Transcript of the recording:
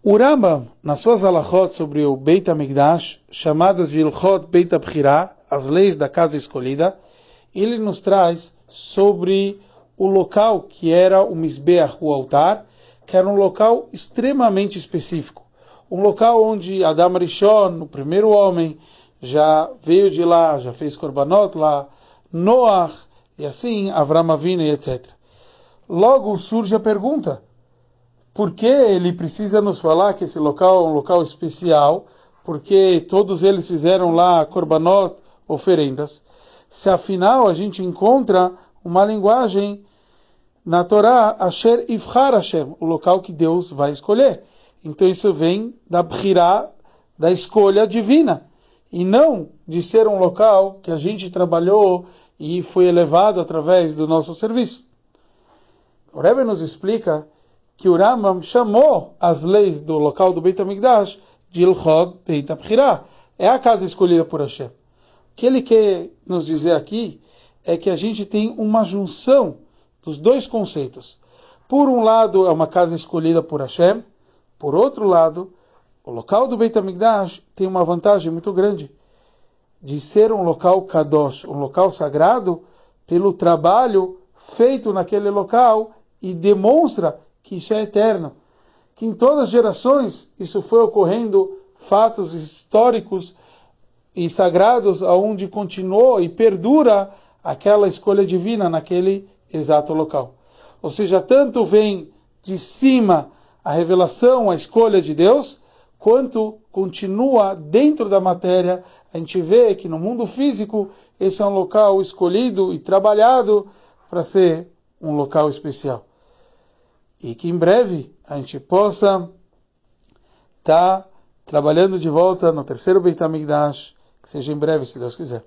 O Rambam, nas suas alachot sobre o Beit HaMikdash, chamadas de Ilchot Beit HaBchirah, as leis da casa escolhida, ele nos traz sobre o local que era o Mizbeach, o altar, que era um local extremamente específico. Um local onde Adam Rishon, o primeiro homem, já veio de lá, já fez Korbanot lá, Noach, e assim Avram Avinu etc. Logo surge a pergunta, por que ele precisa nos falar que esse local é um local especial? Porque todos eles fizeram lá korbanot, oferendas. Se afinal a gente encontra uma linguagem na Torá, Asher Ivchar Hashem, o local que Deus vai escolher. Então isso vem da Bchirá, da escolha divina, e não de ser um local que a gente trabalhou e foi elevado através do nosso serviço. O Rebbe nos explica que o Rambam chamou as leis do local do Beit HaMikdash de Ilchot Beit HaBchirah. É a casa escolhida por Hashem. O que ele quer nos dizer aqui é que a gente tem uma junção dos dois conceitos. Por um lado, é uma casa escolhida por Hashem. Por outro lado, o local do Beit HaMikdash tem uma vantagem muito grande de ser um local kadosh, um local sagrado, pelo trabalho feito naquele local e demonstra que isso é eterno, que em todas as gerações isso foi ocorrendo fatos históricos e sagrados aonde continuou e perdura aquela escolha divina naquele exato local. Ou seja, tanto vem de cima a revelação, a escolha de Deus, quanto continua dentro da matéria. A gente vê que no mundo físico esse é um local escolhido e trabalhado para ser um local especial e que em breve a gente possa estar tá trabalhando de volta no terceiro Beit HaMikdash, que seja em breve, se Deus quiser.